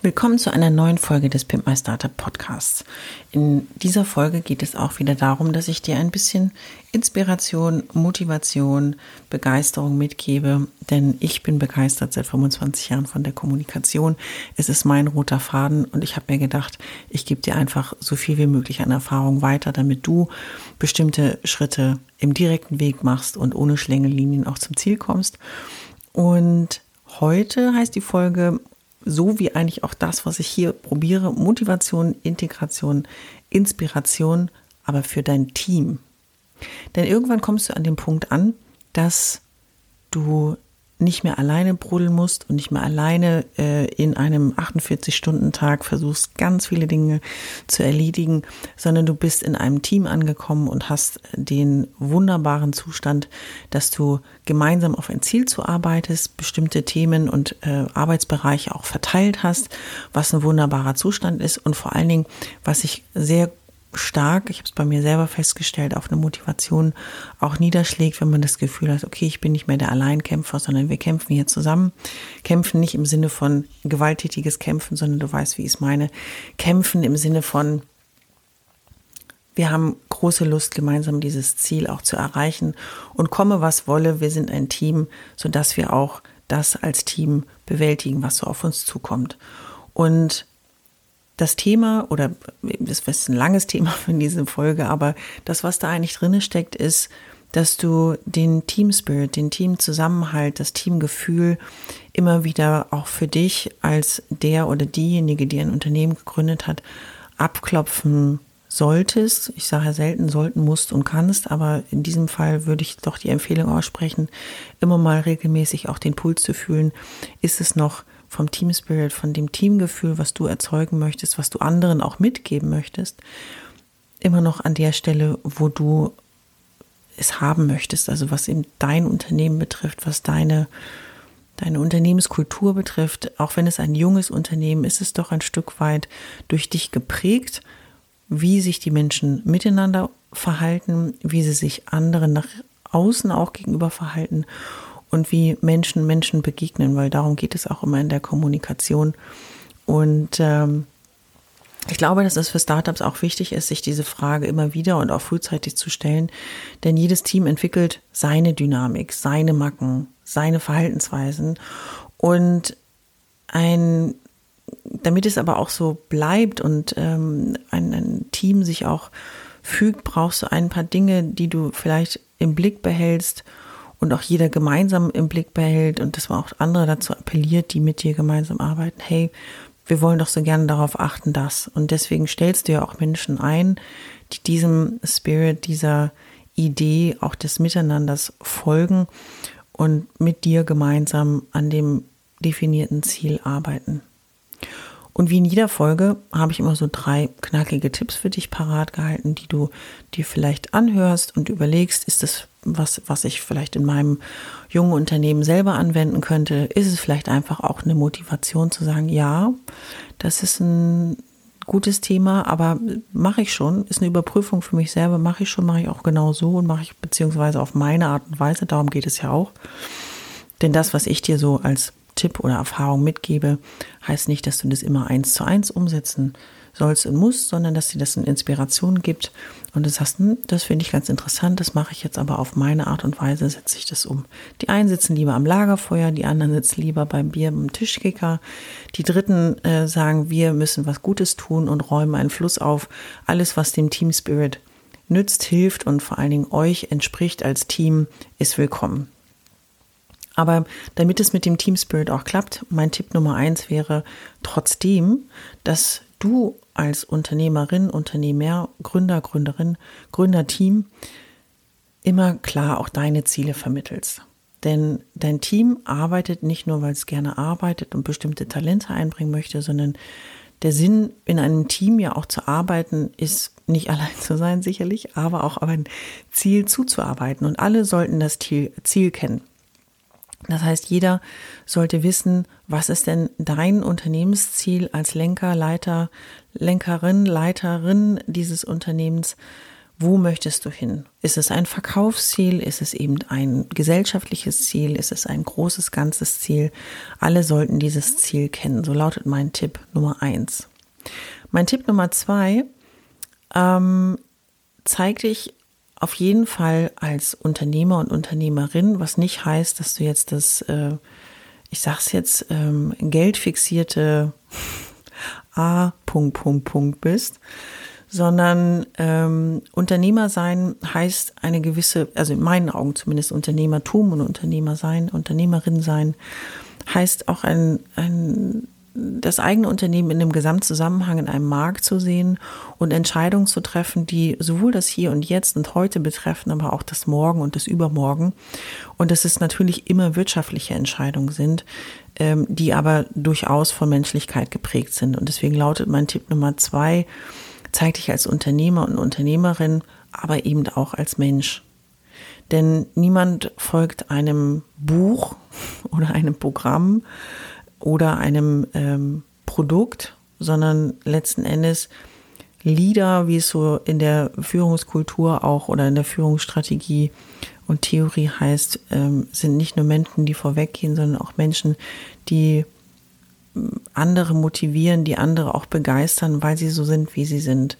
Willkommen zu einer neuen Folge des Pimp My Startup Podcasts. In dieser Folge geht es auch wieder darum, dass ich dir ein bisschen Inspiration, Motivation, Begeisterung mitgebe, denn ich bin begeistert seit 25 Jahren von der Kommunikation. Es ist mein roter Faden und ich habe mir gedacht, ich gebe dir einfach so viel wie möglich an Erfahrung weiter, damit du bestimmte Schritte im direkten Weg machst und ohne Schlängellinien auch zum Ziel kommst. Und Heute heißt die Folge so wie eigentlich auch das, was ich hier probiere, Motivation, Integration, Inspiration, aber für dein Team. Denn irgendwann kommst du an den Punkt an, dass du nicht mehr alleine brodeln musst und nicht mehr alleine äh, in einem 48-Stunden-Tag versuchst, ganz viele Dinge zu erledigen, sondern du bist in einem Team angekommen und hast den wunderbaren Zustand, dass du gemeinsam auf ein Ziel zuarbeitest, bestimmte Themen und äh, Arbeitsbereiche auch verteilt hast, was ein wunderbarer Zustand ist. Und vor allen Dingen, was ich sehr stark, ich habe es bei mir selber festgestellt, auf eine Motivation auch niederschlägt, wenn man das Gefühl hat, okay, ich bin nicht mehr der Alleinkämpfer, sondern wir kämpfen hier zusammen. Kämpfen nicht im Sinne von gewalttätiges Kämpfen, sondern du weißt, wie ich es meine. Kämpfen im Sinne von, wir haben große Lust, gemeinsam dieses Ziel auch zu erreichen. Und komme, was wolle, wir sind ein Team, sodass wir auch das als Team bewältigen, was so auf uns zukommt. Und das Thema, oder das ist ein langes Thema für diese Folge, aber das, was da eigentlich drin steckt, ist, dass du den Team Spirit, den Teamzusammenhalt, das Teamgefühl immer wieder auch für dich als der oder diejenige, die ein Unternehmen gegründet hat, abklopfen solltest. Ich sage ja selten sollten, musst und kannst, aber in diesem Fall würde ich doch die Empfehlung aussprechen, immer mal regelmäßig auch den Puls zu fühlen. Ist es noch vom Team Spirit, von dem Teamgefühl, was du erzeugen möchtest, was du anderen auch mitgeben möchtest, immer noch an der Stelle, wo du es haben möchtest, also was eben dein Unternehmen betrifft, was deine deine Unternehmenskultur betrifft, auch wenn es ein junges Unternehmen ist, ist es doch ein Stück weit durch dich geprägt, wie sich die Menschen miteinander verhalten, wie sie sich anderen nach außen auch gegenüber verhalten und wie Menschen Menschen begegnen, weil darum geht es auch immer in der Kommunikation. Und ähm, ich glaube, dass es für Startups auch wichtig ist, sich diese Frage immer wieder und auch frühzeitig zu stellen, denn jedes Team entwickelt seine Dynamik, seine Macken, seine Verhaltensweisen und ein damit es aber auch so bleibt und ähm, ein, ein Team sich auch fügt, brauchst du ein paar Dinge, die du vielleicht im Blick behältst und auch jeder gemeinsam im Blick behält und dass man auch andere dazu appelliert, die mit dir gemeinsam arbeiten, hey, wir wollen doch so gerne darauf achten, dass. Und deswegen stellst du ja auch Menschen ein, die diesem Spirit, dieser Idee auch des Miteinanders folgen und mit dir gemeinsam an dem definierten Ziel arbeiten. Und wie in jeder Folge habe ich immer so drei knackige Tipps für dich parat gehalten, die du dir vielleicht anhörst und überlegst, ist das was, was ich vielleicht in meinem jungen Unternehmen selber anwenden könnte? Ist es vielleicht einfach auch eine Motivation zu sagen, ja, das ist ein gutes Thema, aber mache ich schon, ist eine Überprüfung für mich selber, mache ich schon, mache ich auch genau so und mache ich beziehungsweise auf meine Art und Weise, darum geht es ja auch. Denn das, was ich dir so als Tipp oder Erfahrung mitgebe, heißt nicht, dass du das immer eins zu eins umsetzen sollst und musst, sondern dass dir das eine Inspiration gibt und du sagst, hm, das finde ich ganz interessant, das mache ich jetzt aber auf meine Art und Weise, setze ich das um. Die einen sitzen lieber am Lagerfeuer, die anderen sitzen lieber beim Bier beim Tischkicker, die dritten äh, sagen, wir müssen was Gutes tun und räumen einen Fluss auf. Alles, was dem Team Spirit nützt, hilft und vor allen Dingen euch entspricht als Team, ist willkommen. Aber damit es mit dem Team Spirit auch klappt, mein Tipp Nummer eins wäre trotzdem, dass du als Unternehmerin, Unternehmer, Gründer, Gründerin, Gründerteam immer klar auch deine Ziele vermittelst. Denn dein Team arbeitet nicht nur, weil es gerne arbeitet und bestimmte Talente einbringen möchte, sondern der Sinn in einem Team ja auch zu arbeiten ist nicht allein zu sein sicherlich, aber auch auf ein Ziel zuzuarbeiten. Und alle sollten das Ziel, kennen. Das heißt, jeder sollte wissen, was ist denn dein Unternehmensziel als Lenker, Leiter, Lenkerin, Leiterin dieses Unternehmens? Wo möchtest du hin? Ist es ein Verkaufsziel? Ist es eben ein gesellschaftliches Ziel? Ist es ein großes, ganzes Ziel? Alle sollten dieses Ziel kennen. So lautet mein Tipp Nummer eins. Mein Tipp Nummer zwei ähm, zeig dich auf jeden Fall als Unternehmer und Unternehmerin, was nicht heißt, dass du jetzt das, äh, ich sag's jetzt, ähm, geldfixierte A. Punkt, Punkt, Punkt bist, sondern ähm, Unternehmer sein heißt eine gewisse, also in meinen Augen zumindest Unternehmertum und Unternehmer sein, Unternehmerin sein, heißt auch ein, ein das eigene Unternehmen in einem Gesamtzusammenhang in einem Markt zu sehen und Entscheidungen zu treffen, die sowohl das Hier und Jetzt und heute betreffen, aber auch das Morgen und das Übermorgen. Und dass es natürlich immer wirtschaftliche Entscheidungen sind, ähm, die aber durchaus von Menschlichkeit geprägt sind. Und deswegen lautet mein Tipp Nummer zwei, zeig dich als Unternehmer und Unternehmerin, aber eben auch als Mensch. Denn niemand folgt einem Buch oder einem Programm oder einem ähm, Produkt, sondern letzten Endes Leader, wie es so in der Führungskultur auch oder in der Führungsstrategie und Theorie heißt, ähm, sind nicht nur Menschen, die vorweggehen, sondern auch Menschen, die andere motivieren, die andere auch begeistern, weil sie so sind, wie sie sind,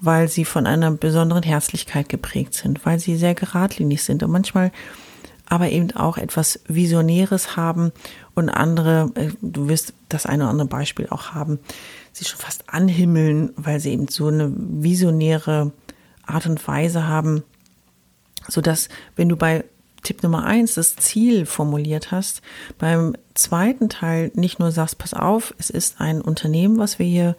weil sie von einer besonderen Herzlichkeit geprägt sind, weil sie sehr geradlinig sind und manchmal aber eben auch etwas Visionäres haben und andere, äh, du wirst das eine oder andere Beispiel auch haben, sie schon fast anhimmeln, weil sie eben so eine visionäre Art und Weise haben, so dass wenn du bei Tipp Nummer eins das Ziel formuliert hast, beim zweiten Teil nicht nur sagst, pass auf, es ist ein Unternehmen, was wir hier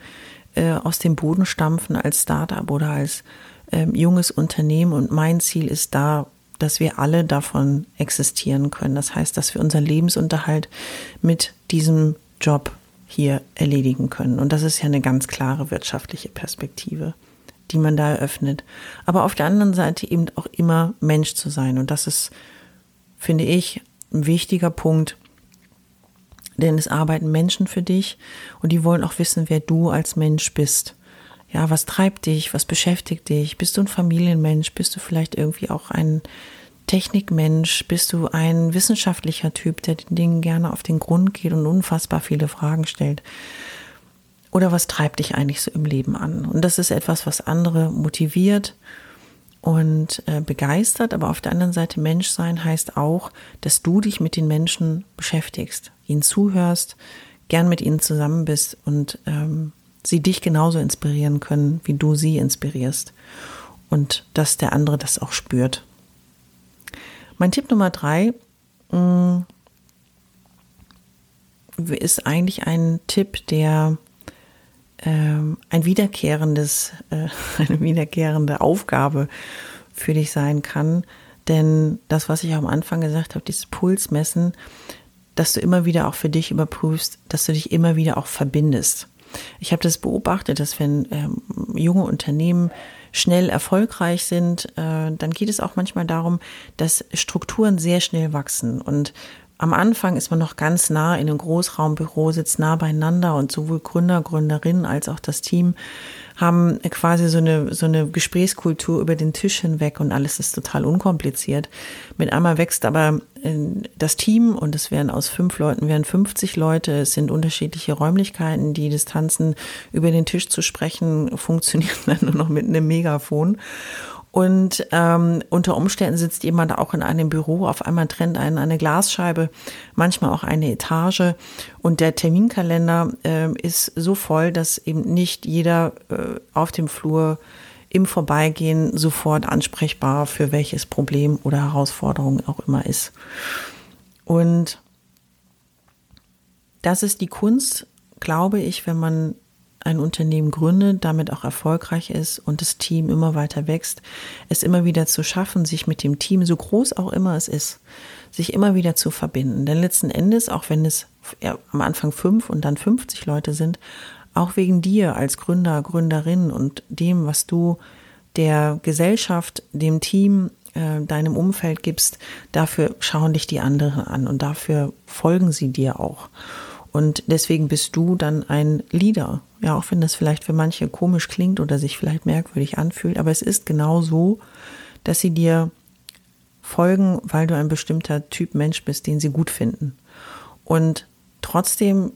äh, aus dem Boden stampfen als Startup oder als ähm, junges Unternehmen und mein Ziel ist da, dass wir alle davon existieren können. Das heißt, dass wir unseren Lebensunterhalt mit diesem Job hier erledigen können. Und das ist ja eine ganz klare wirtschaftliche Perspektive die man da eröffnet. Aber auf der anderen Seite eben auch immer Mensch zu sein. Und das ist, finde ich, ein wichtiger Punkt. Denn es arbeiten Menschen für dich und die wollen auch wissen, wer du als Mensch bist. Ja, was treibt dich? Was beschäftigt dich? Bist du ein Familienmensch? Bist du vielleicht irgendwie auch ein Technikmensch? Bist du ein wissenschaftlicher Typ, der den Dingen gerne auf den Grund geht und unfassbar viele Fragen stellt? Oder was treibt dich eigentlich so im Leben an? Und das ist etwas, was andere motiviert und äh, begeistert. Aber auf der anderen Seite Menschsein heißt auch, dass du dich mit den Menschen beschäftigst, ihnen zuhörst, gern mit ihnen zusammen bist und ähm, sie dich genauso inspirieren können, wie du sie inspirierst. Und dass der andere das auch spürt. Mein Tipp Nummer drei mh, mm, ist eigentlich ein Tipp, der ähm, ein wiederkehrendes, äh, eine wiederkehrende Aufgabe für dich sein kann. Denn das, was ich am Anfang gesagt habe, dieses Pulsmessen, dass du immer wieder auch für dich überprüfst, dass du dich immer wieder auch verbindest. Ich habe das beobachtet, dass wenn ähm, junge Unternehmen schnell erfolgreich sind, äh, dann geht es auch manchmal darum, dass Strukturen sehr schnell wachsen und am Anfang ist man noch ganz nah in einem Großraumbüro, sitzt nah beieinander und sowohl Gründer, Gründerinnen als auch das Team haben quasi so eine, so eine Gesprächskultur über den Tisch hinweg und alles ist total unkompliziert. Mit einmal wächst aber äh, das Team und es werden aus fünf Leuten werden 50 Leute. Es sind unterschiedliche Räumlichkeiten. Die Distanzen über den Tisch zu sprechen funktionieren dann nur noch mit einem Megafon. Und ähm, unter Umständen sitzt jemand auch in einem Büro, auf einmal trennt einen eine Glasscheibe, manchmal auch eine Etage. Und der Terminkalender äh, ist so voll, dass eben nicht jeder äh, auf dem Flur im Vorbeigehen sofort ansprechbar für welches Problem oder Herausforderung auch immer ist. Und das ist die Kunst, glaube ich, wenn man ein Unternehmen gründet, damit auch erfolgreich ist und das Team immer weiter wächst, es immer wieder zu schaffen, sich mit dem Team, so groß auch immer es ist, sich immer wieder zu verbinden. Denn letzten Endes, auch wenn es am Anfang fünf und dann 50 Leute sind, auch wegen dir als Gründer, Gründerin und dem, was du der Gesellschaft, dem Team, äh, deinem Umfeld gibst, dafür schauen dich die anderen an und dafür folgen sie dir auch. Und deswegen bist du dann ein Leader. Ja, auch wenn das vielleicht für manche komisch klingt oder sich vielleicht merkwürdig anfühlt, aber es ist genau so, dass sie dir folgen, weil du ein bestimmter Typ Mensch bist, den sie gut finden. Und trotzdem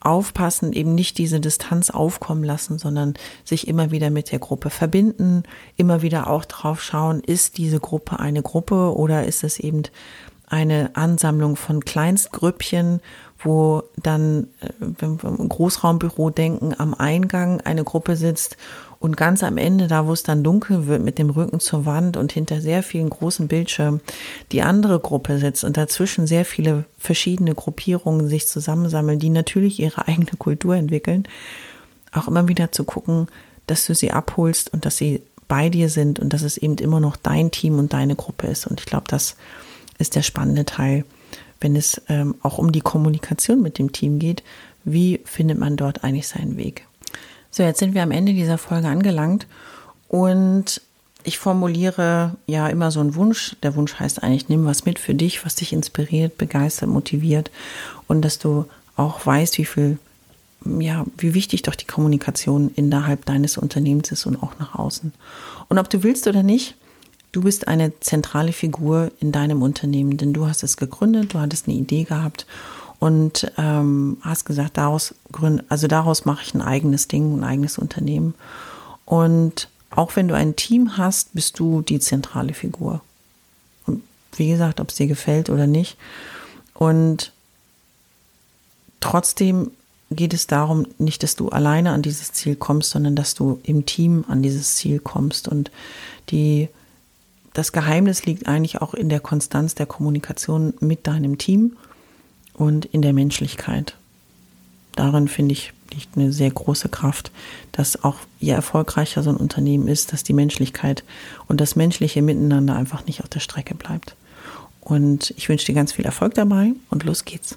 aufpassen, eben nicht diese Distanz aufkommen lassen, sondern sich immer wieder mit der Gruppe verbinden, immer wieder auch drauf schauen, ist diese Gruppe eine Gruppe oder ist es eben eine Ansammlung von Kleinstgrüppchen, wo dann, äh, wenn wir im Großraumbüro denken, am Eingang eine Gruppe sitzt und ganz am Ende, da wo es dann dunkel wird, mit dem Rücken zur Wand und hinter sehr vielen großen Bildschirmen, die andere Gruppe sitzt und dazwischen sehr viele verschiedene Gruppierungen sich zusammensammeln, die natürlich ihre eigene Kultur entwickeln, auch immer wieder zu gucken, dass du sie abholst und dass sie bei dir sind und dass es eben immer noch dein Team und deine Gruppe ist. Und ich glaube, das ist der spannende Teil, wenn es ähm, auch um die Kommunikation mit dem Team geht. Wie findet man dort eigentlich seinen Weg? So, jetzt sind wir am Ende dieser Folge angelangt und ich formuliere ja immer so einen Wunsch. Der Wunsch heißt eigentlich, nimm was mit für dich, was dich inspiriert, begeistert, motiviert und dass du auch weißt, wie viel, ja, wie wichtig doch die Kommunikation innerhalb deines Unternehmens ist und auch nach außen. Und ob du willst oder nicht, du bist eine zentrale Figur in deinem Unternehmen, denn du hast es gegründet, du hattest eine Idee gehabt und ähm, hast gesagt, daraus gründ, also daraus mache ich ein eigenes Ding, ein eigenes Unternehmen. Und auch wenn du ein Team hast, bist du die zentrale Figur. Und wie gesagt, ob es dir gefällt oder nicht. Und trotzdem geht es darum, nicht, dass du alleine an dieses Ziel kommst, sondern dass du im Team an dieses Ziel kommst. Und die, das Geheimnis liegt eigentlich auch in der Konstanz der Kommunikation mit deinem Team und in der Menschlichkeit. Darin finde ich liegt eine sehr große Kraft, dass auch je erfolgreicher so ein Unternehmen ist, dass die Menschlichkeit und das menschliche Miteinander einfach nicht auf der Strecke bleibt. Und ich wünsche dir ganz viel Erfolg dabei und los geht's.